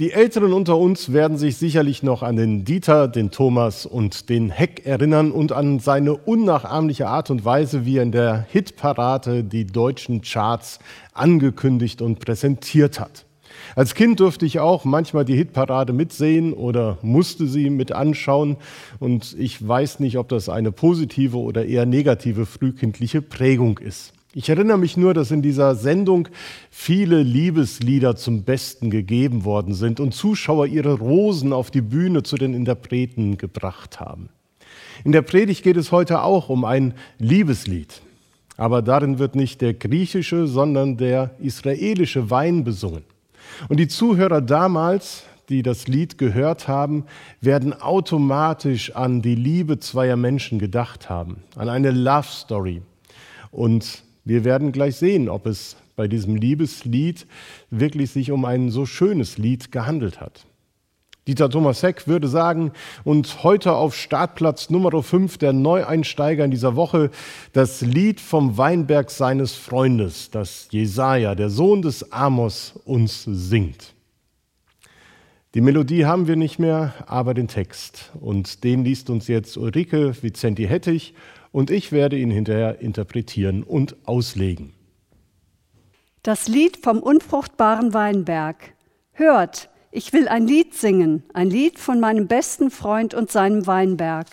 Die Älteren unter uns werden sich sicherlich noch an den Dieter, den Thomas und den Heck erinnern und an seine unnachahmliche Art und Weise, wie er in der Hitparade die deutschen Charts angekündigt und präsentiert hat. Als Kind durfte ich auch manchmal die Hitparade mitsehen oder musste sie mit anschauen. Und ich weiß nicht, ob das eine positive oder eher negative frühkindliche Prägung ist. Ich erinnere mich nur, dass in dieser Sendung viele Liebeslieder zum Besten gegeben worden sind und Zuschauer ihre Rosen auf die Bühne zu den Interpreten gebracht haben. In der Predigt geht es heute auch um ein Liebeslied. Aber darin wird nicht der griechische, sondern der israelische Wein besungen. Und die Zuhörer damals, die das Lied gehört haben, werden automatisch an die Liebe zweier Menschen gedacht haben, an eine Love Story. Und wir werden gleich sehen, ob es bei diesem Liebeslied wirklich sich um ein so schönes Lied gehandelt hat. Dieter Thomas Heck würde sagen, und heute auf Startplatz Nummer 5 der Neueinsteiger in dieser Woche das Lied vom Weinberg seines Freundes, das Jesaja, der Sohn des Amos, uns singt. Die Melodie haben wir nicht mehr, aber den Text. Und den liest uns jetzt Ulrike Vicenti Hettich und ich werde ihn hinterher interpretieren und auslegen. Das Lied vom unfruchtbaren Weinberg. Hört, ich will ein Lied singen, ein Lied von meinem besten Freund und seinem Weinberg.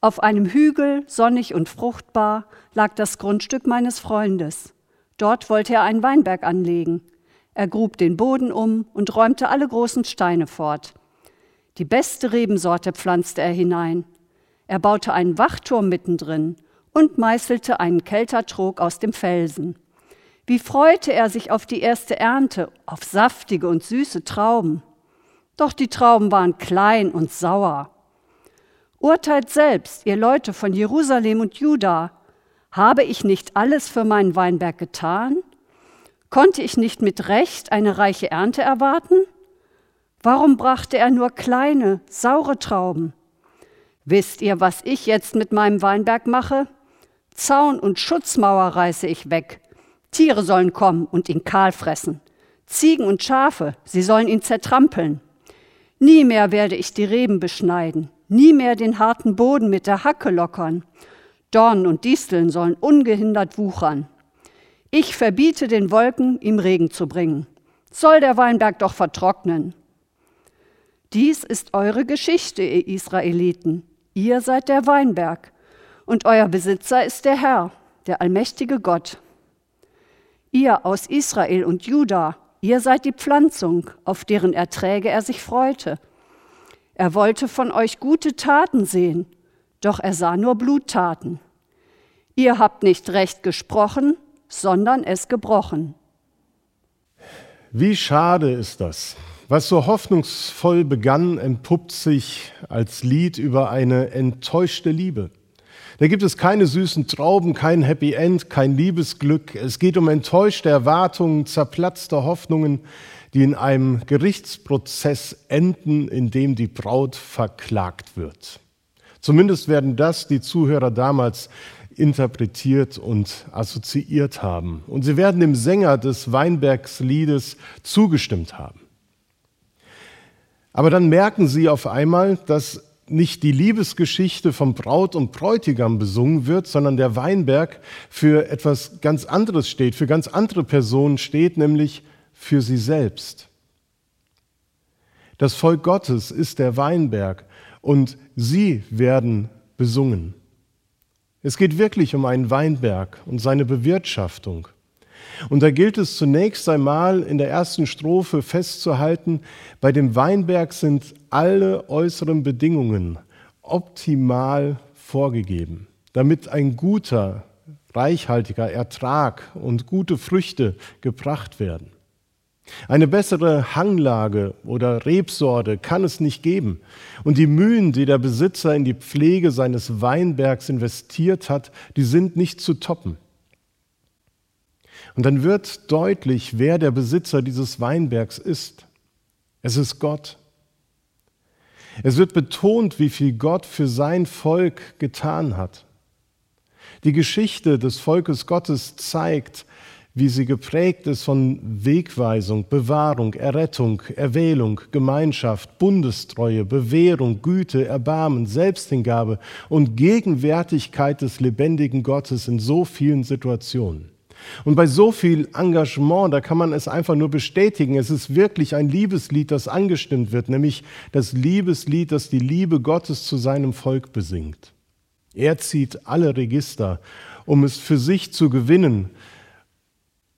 Auf einem Hügel, sonnig und fruchtbar, lag das Grundstück meines Freundes. Dort wollte er einen Weinberg anlegen. Er grub den Boden um und räumte alle großen Steine fort. Die beste Rebensorte pflanzte er hinein. Er baute einen Wachturm mittendrin und meißelte einen Keltertrog aus dem Felsen. Wie freute er sich auf die erste Ernte, auf saftige und süße Trauben. Doch die Trauben waren klein und sauer. Urteilt selbst, ihr Leute von Jerusalem und Juda, habe ich nicht alles für meinen Weinberg getan? Konnte ich nicht mit Recht eine reiche Ernte erwarten? Warum brachte er nur kleine, saure Trauben? Wisst ihr, was ich jetzt mit meinem Weinberg mache? Zaun und Schutzmauer reiße ich weg. Tiere sollen kommen und ihn kahl fressen. Ziegen und Schafe, sie sollen ihn zertrampeln. Nie mehr werde ich die Reben beschneiden, nie mehr den harten Boden mit der Hacke lockern. Dornen und Disteln sollen ungehindert wuchern. Ich verbiete den Wolken, ihm Regen zu bringen. Soll der Weinberg doch vertrocknen. Dies ist eure Geschichte, ihr Israeliten. Ihr seid der Weinberg und euer Besitzer ist der Herr, der allmächtige Gott. Ihr aus Israel und Juda, ihr seid die Pflanzung, auf deren Erträge er sich freute. Er wollte von euch gute Taten sehen, doch er sah nur Bluttaten. Ihr habt nicht recht gesprochen, sondern es gebrochen. Wie schade ist das, was so hoffnungsvoll begann, entpuppt sich als Lied über eine enttäuschte Liebe. Da gibt es keine süßen Trauben, kein Happy End, kein Liebesglück. Es geht um enttäuschte Erwartungen, zerplatzte Hoffnungen, die in einem Gerichtsprozess enden, in dem die Braut verklagt wird. Zumindest werden das die Zuhörer damals interpretiert und assoziiert haben. Und sie werden dem Sänger des Weinbergsliedes zugestimmt haben. Aber dann merken sie auf einmal, dass nicht die Liebesgeschichte von Braut und Bräutigam besungen wird, sondern der Weinberg für etwas ganz anderes steht, für ganz andere Personen steht, nämlich für sie selbst. Das Volk Gottes ist der Weinberg und sie werden besungen. Es geht wirklich um einen Weinberg und seine Bewirtschaftung. Und da gilt es zunächst einmal in der ersten Strophe festzuhalten, bei dem Weinberg sind alle äußeren Bedingungen optimal vorgegeben, damit ein guter, reichhaltiger Ertrag und gute Früchte gebracht werden. Eine bessere Hanglage oder Rebsorte kann es nicht geben. Und die Mühen, die der Besitzer in die Pflege seines Weinbergs investiert hat, die sind nicht zu toppen. Und dann wird deutlich, wer der Besitzer dieses Weinbergs ist. Es ist Gott. Es wird betont, wie viel Gott für sein Volk getan hat. Die Geschichte des Volkes Gottes zeigt, wie sie geprägt ist von Wegweisung, Bewahrung, Errettung, Erwählung, Gemeinschaft, Bundestreue, Bewährung, Güte, Erbarmen, Selbsthingabe und Gegenwärtigkeit des lebendigen Gottes in so vielen Situationen. Und bei so viel Engagement, da kann man es einfach nur bestätigen, es ist wirklich ein Liebeslied, das angestimmt wird, nämlich das Liebeslied, das die Liebe Gottes zu seinem Volk besingt. Er zieht alle Register, um es für sich zu gewinnen.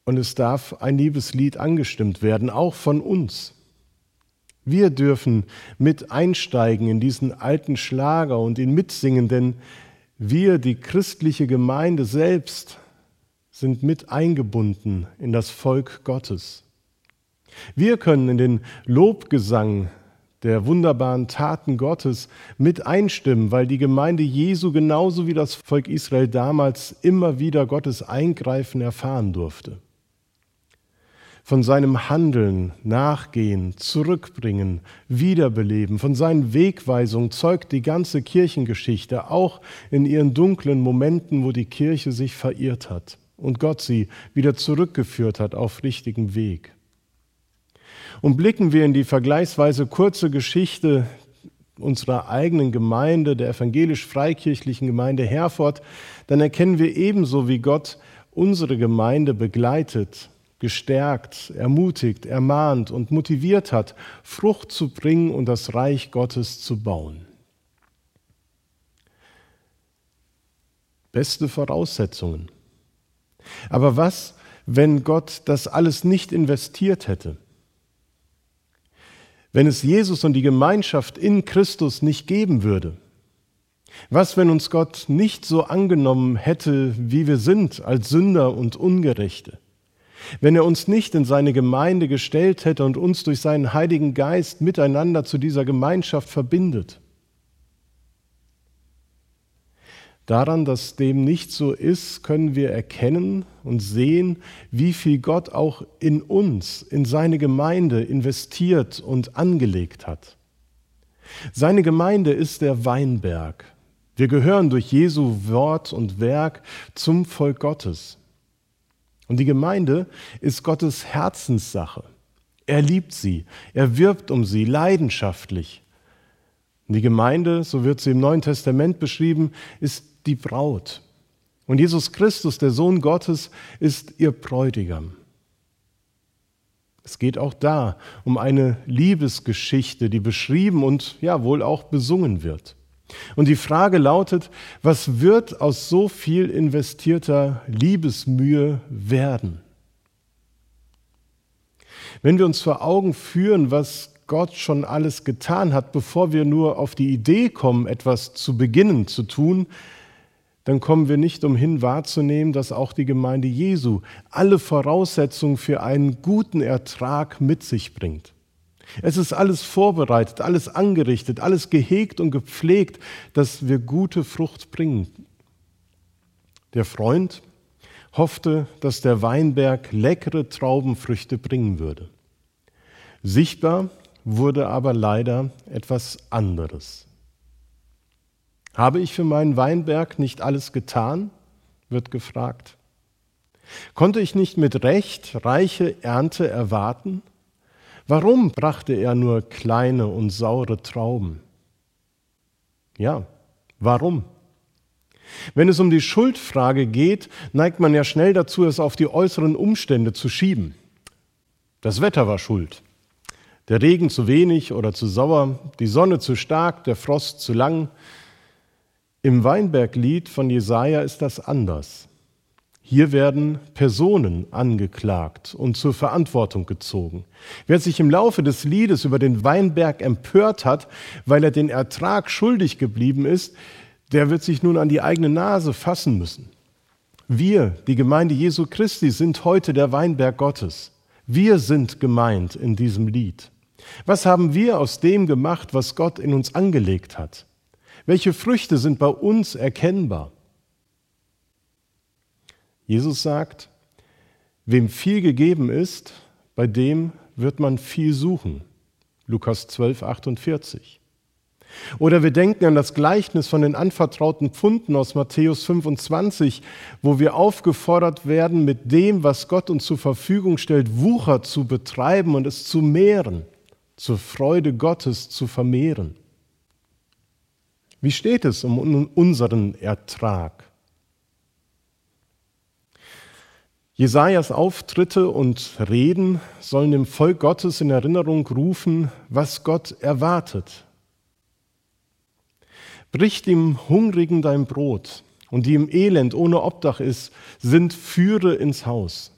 Und es darf ein Liebeslied angestimmt werden, auch von uns. Wir dürfen mit einsteigen in diesen alten Schlager und ihn mitsingen, denn wir, die christliche Gemeinde selbst, sind mit eingebunden in das Volk Gottes. Wir können in den Lobgesang der wunderbaren Taten Gottes mit einstimmen, weil die Gemeinde Jesu genauso wie das Volk Israel damals immer wieder Gottes Eingreifen erfahren durfte. Von seinem Handeln, Nachgehen, Zurückbringen, Wiederbeleben, von seinen Wegweisungen zeugt die ganze Kirchengeschichte, auch in ihren dunklen Momenten, wo die Kirche sich verirrt hat und Gott sie wieder zurückgeführt hat auf richtigen Weg. Und blicken wir in die vergleichsweise kurze Geschichte unserer eigenen Gemeinde, der evangelisch-freikirchlichen Gemeinde Herford, dann erkennen wir ebenso, wie Gott unsere Gemeinde begleitet, gestärkt, ermutigt, ermahnt und motiviert hat, Frucht zu bringen und das Reich Gottes zu bauen. Beste Voraussetzungen. Aber was, wenn Gott das alles nicht investiert hätte? Wenn es Jesus und die Gemeinschaft in Christus nicht geben würde? Was, wenn uns Gott nicht so angenommen hätte, wie wir sind, als Sünder und Ungerechte? Wenn er uns nicht in seine Gemeinde gestellt hätte und uns durch seinen Heiligen Geist miteinander zu dieser Gemeinschaft verbindet? Daran, dass dem nicht so ist, können wir erkennen und sehen, wie viel Gott auch in uns, in seine Gemeinde investiert und angelegt hat. Seine Gemeinde ist der Weinberg. Wir gehören durch Jesu Wort und Werk zum Volk Gottes. Und die Gemeinde ist Gottes Herzenssache. Er liebt sie, er wirbt um sie leidenschaftlich. Und die Gemeinde, so wird sie im Neuen Testament beschrieben, ist die Braut. Und Jesus Christus, der Sohn Gottes, ist ihr Bräutigam. Es geht auch da um eine Liebesgeschichte, die beschrieben und ja wohl auch besungen wird. Und die Frage lautet, was wird aus so viel investierter Liebesmühe werden? Wenn wir uns vor Augen führen, was Gott schon alles getan hat, bevor wir nur auf die Idee kommen, etwas zu beginnen zu tun, dann kommen wir nicht umhin wahrzunehmen, dass auch die Gemeinde Jesu alle Voraussetzungen für einen guten Ertrag mit sich bringt. Es ist alles vorbereitet, alles angerichtet, alles gehegt und gepflegt, dass wir gute Frucht bringen. Der Freund hoffte, dass der Weinberg leckere Traubenfrüchte bringen würde. Sichtbar wurde aber leider etwas anderes. Habe ich für meinen Weinberg nicht alles getan? wird gefragt. Konnte ich nicht mit Recht reiche Ernte erwarten? Warum brachte er nur kleine und saure Trauben? Ja, warum? Wenn es um die Schuldfrage geht, neigt man ja schnell dazu, es auf die äußeren Umstände zu schieben. Das Wetter war schuld. Der Regen zu wenig oder zu sauer, die Sonne zu stark, der Frost zu lang, im Weinberglied von Jesaja ist das anders. Hier werden Personen angeklagt und zur Verantwortung gezogen. Wer sich im Laufe des Liedes über den Weinberg empört hat, weil er den Ertrag schuldig geblieben ist, der wird sich nun an die eigene Nase fassen müssen. Wir, die Gemeinde Jesu Christi, sind heute der Weinberg Gottes. Wir sind gemeint in diesem Lied. Was haben wir aus dem gemacht, was Gott in uns angelegt hat? Welche Früchte sind bei uns erkennbar? Jesus sagt, wem viel gegeben ist, bei dem wird man viel suchen. Lukas 12, 48. Oder wir denken an das Gleichnis von den anvertrauten Pfunden aus Matthäus 25, wo wir aufgefordert werden, mit dem, was Gott uns zur Verfügung stellt, Wucher zu betreiben und es zu mehren, zur Freude Gottes zu vermehren. Wie steht es um unseren Ertrag? Jesajas Auftritte und Reden sollen dem Volk Gottes in Erinnerung rufen, was Gott erwartet, Brich dem Hungrigen dein Brot und die im Elend ohne Obdach ist, sind Führe ins Haus.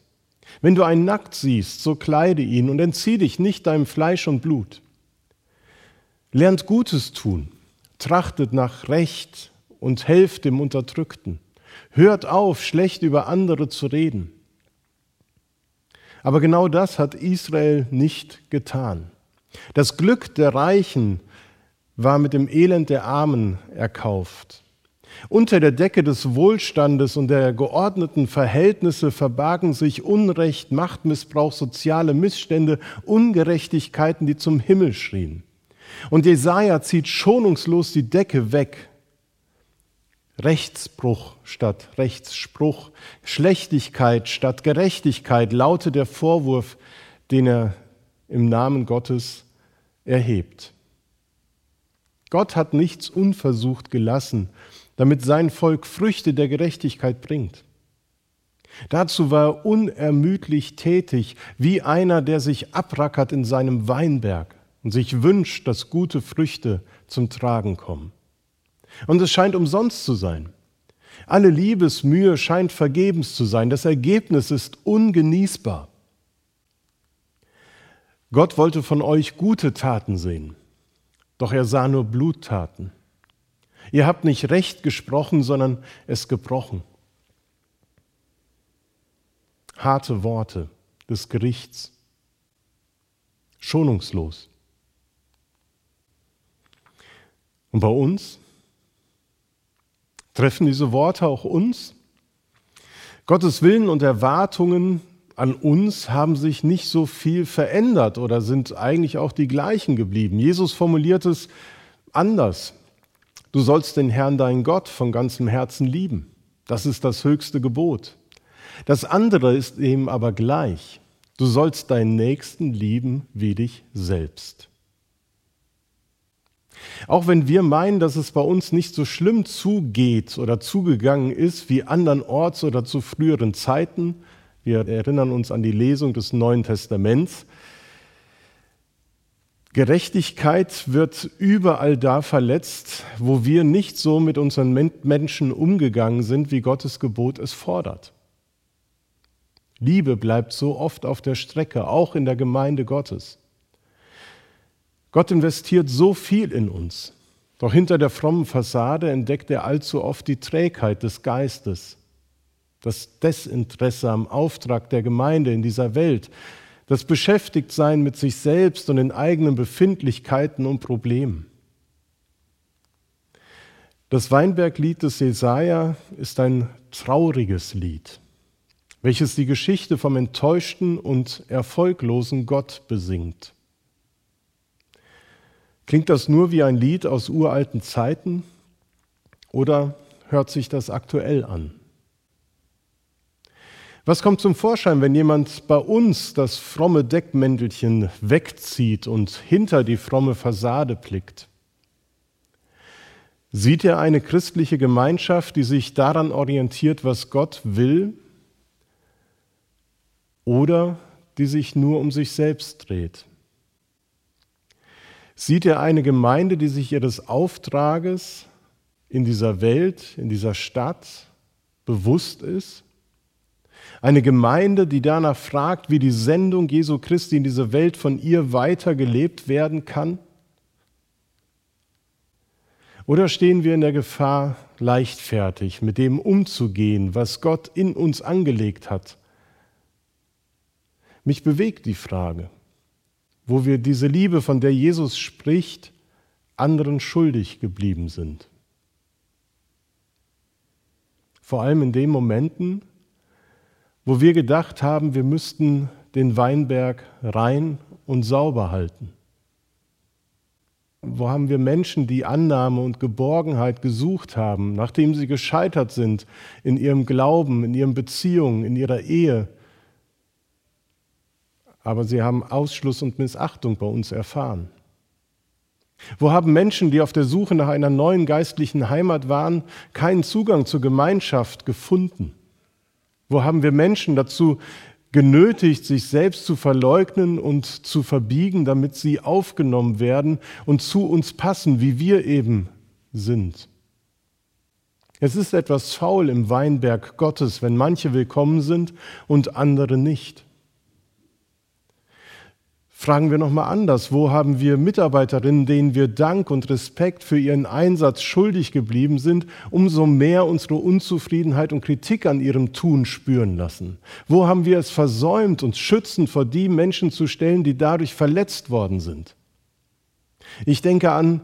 Wenn du einen nackt siehst, so kleide ihn und entzieh dich nicht deinem Fleisch und Blut. Lernt Gutes tun, trachtet nach Recht und helft dem Unterdrückten. Hört auf, schlecht über andere zu reden. Aber genau das hat Israel nicht getan. Das Glück der Reichen war mit dem Elend der Armen erkauft. Unter der Decke des Wohlstandes und der geordneten Verhältnisse verbargen sich Unrecht, Machtmissbrauch, soziale Missstände, Ungerechtigkeiten, die zum Himmel schrien. Und Jesaja zieht schonungslos die Decke weg. Rechtsbruch statt Rechtsspruch, Schlechtigkeit statt Gerechtigkeit lautet der Vorwurf, den er im Namen Gottes erhebt. Gott hat nichts unversucht gelassen, damit sein Volk Früchte der Gerechtigkeit bringt. Dazu war er unermüdlich tätig, wie einer, der sich abrackert in seinem Weinberg und sich wünscht, dass gute Früchte zum Tragen kommen. Und es scheint umsonst zu sein. Alle Liebesmühe scheint vergebens zu sein. Das Ergebnis ist ungenießbar. Gott wollte von euch gute Taten sehen doch er sah nur Bluttaten. Ihr habt nicht recht gesprochen, sondern es gebrochen. Harte Worte des Gerichts, schonungslos. Und bei uns? Treffen diese Worte auch uns? Gottes Willen und Erwartungen an uns haben sich nicht so viel verändert oder sind eigentlich auch die gleichen geblieben. Jesus formuliert es anders. Du sollst den Herrn, deinen Gott, von ganzem Herzen lieben. Das ist das höchste Gebot. Das andere ist ihm aber gleich. Du sollst deinen Nächsten lieben wie dich selbst. Auch wenn wir meinen, dass es bei uns nicht so schlimm zugeht oder zugegangen ist wie andernorts oder zu früheren Zeiten, wir erinnern uns an die Lesung des Neuen Testaments. Gerechtigkeit wird überall da verletzt, wo wir nicht so mit unseren Menschen umgegangen sind, wie Gottes Gebot es fordert. Liebe bleibt so oft auf der Strecke, auch in der Gemeinde Gottes. Gott investiert so viel in uns, doch hinter der frommen Fassade entdeckt er allzu oft die Trägheit des Geistes das Desinteresse am Auftrag der Gemeinde in dieser Welt, das Beschäftigtsein mit sich selbst und den eigenen Befindlichkeiten und Problemen. Das Weinberglied des Jesaja ist ein trauriges Lied, welches die Geschichte vom enttäuschten und erfolglosen Gott besingt. Klingt das nur wie ein Lied aus uralten Zeiten oder hört sich das aktuell an? Was kommt zum Vorschein, wenn jemand bei uns das fromme Deckmäntelchen wegzieht und hinter die fromme Fassade blickt? Sieht er eine christliche Gemeinschaft, die sich daran orientiert, was Gott will, oder die sich nur um sich selbst dreht? Sieht er eine Gemeinde, die sich ihres Auftrages in dieser Welt, in dieser Stadt bewusst ist eine Gemeinde, die danach fragt, wie die Sendung Jesu Christi in diese Welt von ihr weiter gelebt werden kann? Oder stehen wir in der Gefahr, leichtfertig mit dem umzugehen, was Gott in uns angelegt hat? Mich bewegt die Frage, wo wir diese Liebe, von der Jesus spricht, anderen schuldig geblieben sind. Vor allem in den Momenten, wo wir gedacht haben, wir müssten den Weinberg rein und sauber halten. Wo haben wir Menschen, die Annahme und Geborgenheit gesucht haben, nachdem sie gescheitert sind in ihrem Glauben, in ihren Beziehungen, in ihrer Ehe? Aber sie haben Ausschluss und Missachtung bei uns erfahren. Wo haben Menschen, die auf der Suche nach einer neuen geistlichen Heimat waren, keinen Zugang zur Gemeinschaft gefunden? Wo haben wir Menschen dazu genötigt, sich selbst zu verleugnen und zu verbiegen, damit sie aufgenommen werden und zu uns passen, wie wir eben sind. Es ist etwas faul im Weinberg Gottes, wenn manche willkommen sind und andere nicht. Fragen wir nochmal anders. Wo haben wir Mitarbeiterinnen, denen wir Dank und Respekt für ihren Einsatz schuldig geblieben sind, umso mehr unsere Unzufriedenheit und Kritik an ihrem Tun spüren lassen? Wo haben wir es versäumt, uns schützend vor die Menschen zu stellen, die dadurch verletzt worden sind? Ich denke an,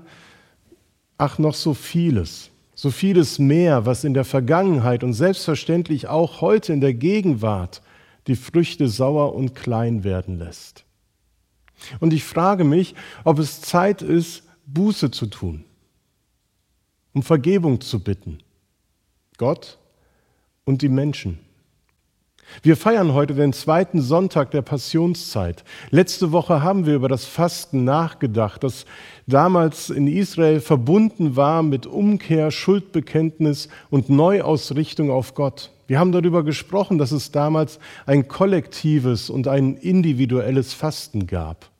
ach, noch so vieles, so vieles mehr, was in der Vergangenheit und selbstverständlich auch heute in der Gegenwart die Früchte sauer und klein werden lässt. Und ich frage mich, ob es Zeit ist, Buße zu tun, um Vergebung zu bitten. Gott und die Menschen. Wir feiern heute den zweiten Sonntag der Passionszeit. Letzte Woche haben wir über das Fasten nachgedacht, das damals in Israel verbunden war mit Umkehr, Schuldbekenntnis und Neuausrichtung auf Gott. Wir haben darüber gesprochen, dass es damals ein kollektives und ein individuelles Fasten gab.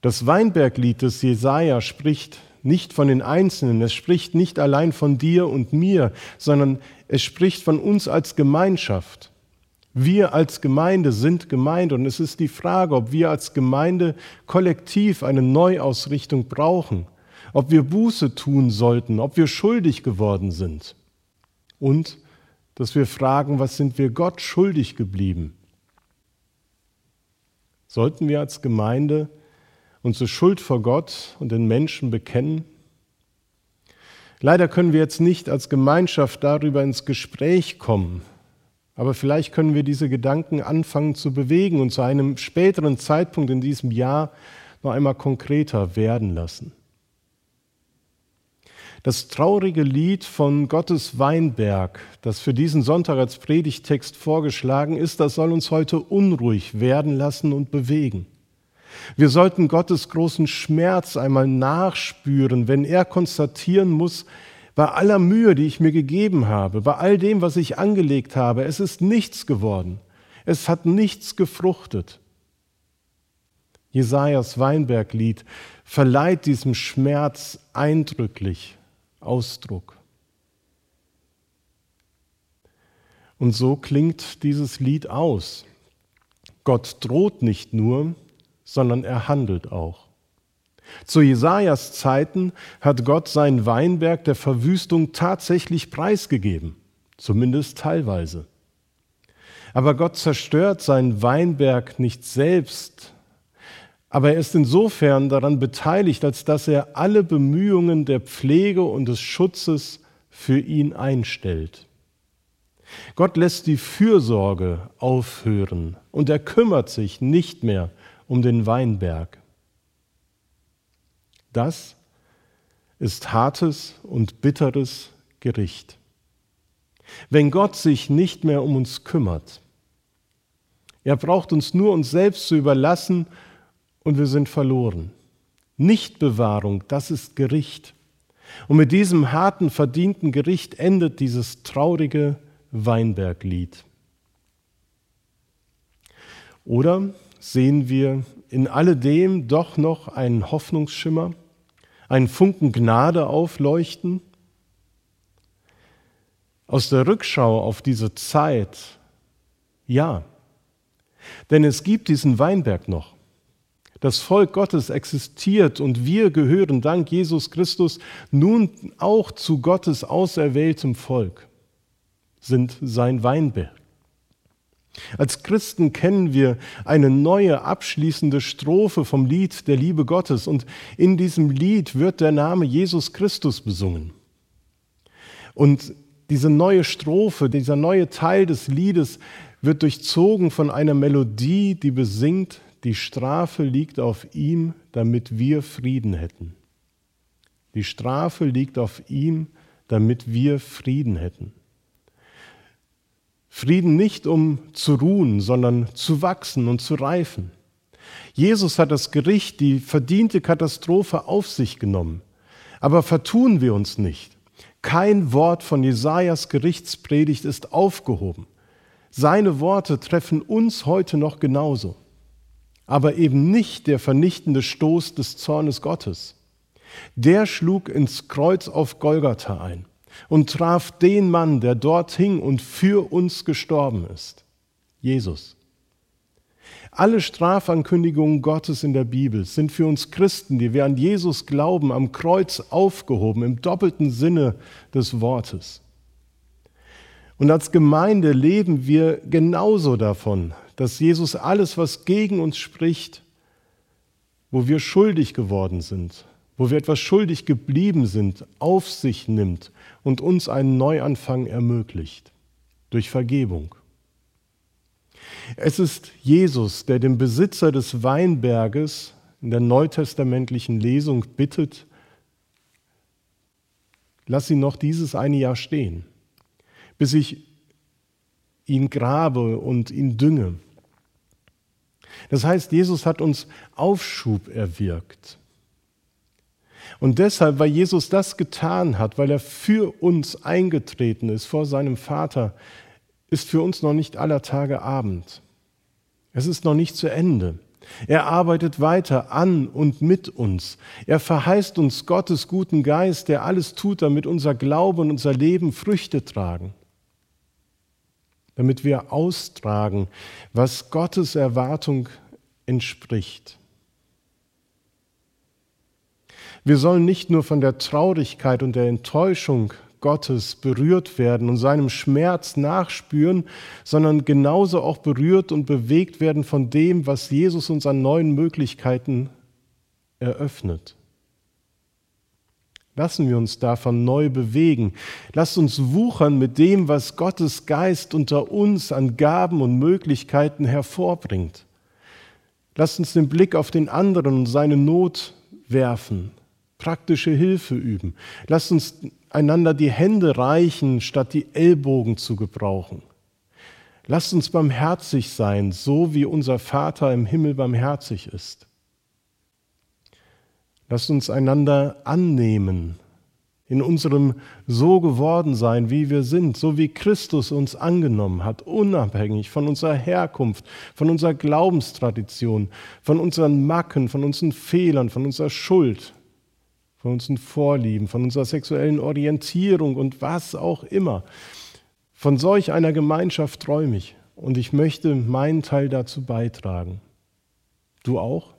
Das Weinberglied des Jesaja spricht nicht von den Einzelnen, es spricht nicht allein von dir und mir, sondern es spricht von uns als Gemeinschaft. Wir als Gemeinde sind Gemeinde und es ist die Frage, ob wir als Gemeinde kollektiv eine Neuausrichtung brauchen, ob wir Buße tun sollten, ob wir schuldig geworden sind und dass wir fragen, was sind wir Gott schuldig geblieben? Sollten wir als Gemeinde unsere Schuld vor Gott und den Menschen bekennen? Leider können wir jetzt nicht als Gemeinschaft darüber ins Gespräch kommen, aber vielleicht können wir diese Gedanken anfangen zu bewegen und zu einem späteren Zeitpunkt in diesem Jahr noch einmal konkreter werden lassen. Das traurige Lied von Gottes Weinberg, das für diesen Sonntag als Predigtext vorgeschlagen ist, das soll uns heute unruhig werden lassen und bewegen. Wir sollten Gottes großen Schmerz einmal nachspüren, wenn er konstatieren muss, bei aller Mühe, die ich mir gegeben habe, bei all dem, was ich angelegt habe, es ist nichts geworden. Es hat nichts gefruchtet. Jesajas Weinberglied verleiht diesem Schmerz eindrücklich Ausdruck. Und so klingt dieses Lied aus. Gott droht nicht nur, sondern er handelt auch. Zu Jesajas Zeiten hat Gott seinen Weinberg der Verwüstung tatsächlich preisgegeben, zumindest teilweise. Aber Gott zerstört seinen Weinberg nicht selbst, aber er ist insofern daran beteiligt, als dass er alle Bemühungen der Pflege und des Schutzes für ihn einstellt. Gott lässt die Fürsorge aufhören und er kümmert sich nicht mehr um den Weinberg. Das ist hartes und bitteres Gericht. Wenn Gott sich nicht mehr um uns kümmert, er braucht uns nur uns selbst zu überlassen und wir sind verloren. Nichtbewahrung, das ist Gericht. Und mit diesem harten, verdienten Gericht endet dieses traurige Weinberglied. Oder sehen wir in alledem doch noch einen Hoffnungsschimmer, einen Funken Gnade aufleuchten? Aus der Rückschau auf diese Zeit, ja, denn es gibt diesen Weinberg noch. Das Volk Gottes existiert und wir gehören dank Jesus Christus nun auch zu Gottes auserwähltem Volk, sind sein Weinberg. Als Christen kennen wir eine neue abschließende Strophe vom Lied der Liebe Gottes und in diesem Lied wird der Name Jesus Christus besungen. Und diese neue Strophe, dieser neue Teil des Liedes wird durchzogen von einer Melodie, die besingt die Strafe liegt auf ihm, damit wir Frieden hätten. Die Strafe liegt auf ihm, damit wir Frieden hätten. Frieden nicht um zu ruhen, sondern zu wachsen und zu reifen. Jesus hat das Gericht, die verdiente Katastrophe auf sich genommen. Aber vertun wir uns nicht. Kein Wort von Jesajas Gerichtspredigt ist aufgehoben. Seine Worte treffen uns heute noch genauso. Aber eben nicht der vernichtende Stoß des Zornes Gottes. Der schlug ins Kreuz auf Golgatha ein und traf den Mann, der dort hing und für uns gestorben ist. Jesus. Alle Strafankündigungen Gottes in der Bibel sind für uns Christen, die wir an Jesus glauben, am Kreuz aufgehoben, im doppelten Sinne des Wortes. Und als Gemeinde leben wir genauso davon, dass Jesus alles, was gegen uns spricht, wo wir schuldig geworden sind, wo wir etwas schuldig geblieben sind, auf sich nimmt und uns einen Neuanfang ermöglicht durch Vergebung. Es ist Jesus, der dem Besitzer des Weinberges in der neutestamentlichen Lesung bittet, lass ihn noch dieses eine Jahr stehen, bis ich ihn grabe und ihn dünge. Das heißt, Jesus hat uns Aufschub erwirkt. Und deshalb, weil Jesus das getan hat, weil er für uns eingetreten ist vor seinem Vater, ist für uns noch nicht aller Tage Abend. Es ist noch nicht zu Ende. Er arbeitet weiter an und mit uns. Er verheißt uns Gottes guten Geist, der alles tut, damit unser Glaube und unser Leben Früchte tragen. Damit wir austragen, was Gottes Erwartung entspricht. Wir sollen nicht nur von der Traurigkeit und der Enttäuschung Gottes berührt werden und seinem Schmerz nachspüren, sondern genauso auch berührt und bewegt werden von dem, was Jesus uns an neuen Möglichkeiten eröffnet. Lassen wir uns davon neu bewegen. Lasst uns wuchern mit dem, was Gottes Geist unter uns an Gaben und Möglichkeiten hervorbringt. Lasst uns den Blick auf den anderen und seine Not werfen praktische Hilfe üben. Lasst uns einander die Hände reichen, statt die Ellbogen zu gebrauchen. Lasst uns barmherzig sein, so wie unser Vater im Himmel barmherzig ist. Lasst uns einander annehmen, in unserem so geworden sein, wie wir sind, so wie Christus uns angenommen hat, unabhängig von unserer Herkunft, von unserer Glaubenstradition, von unseren Macken, von unseren Fehlern, von unserer Schuld von unseren Vorlieben, von unserer sexuellen Orientierung und was auch immer. Von solch einer Gemeinschaft träume ich und ich möchte meinen Teil dazu beitragen. Du auch?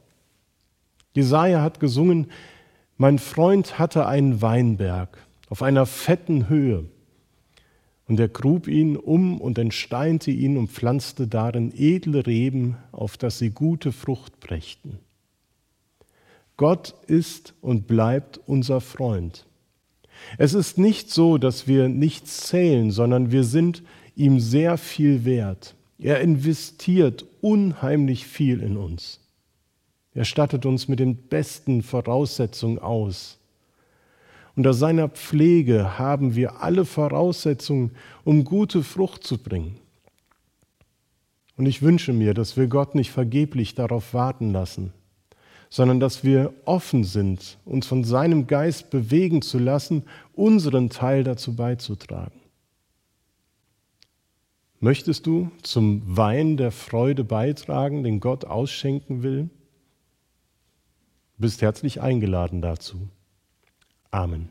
Jesaja hat gesungen, mein Freund hatte einen Weinberg auf einer fetten Höhe. Und er grub ihn um und entsteinte ihn und pflanzte darin edle Reben, auf dass sie gute Frucht brächten. Gott ist und bleibt unser Freund. Es ist nicht so, dass wir nichts zählen, sondern wir sind ihm sehr viel wert. Er investiert unheimlich viel in uns. Er stattet uns mit den besten Voraussetzungen aus. Unter seiner Pflege haben wir alle Voraussetzungen, um gute Frucht zu bringen. Und ich wünsche mir, dass wir Gott nicht vergeblich darauf warten lassen, sondern dass wir offen sind, uns von seinem Geist bewegen zu lassen, unseren Teil dazu beizutragen. Möchtest du zum Wein der Freude beitragen, den Gott ausschenken will? Bist herzlich eingeladen dazu. Amen.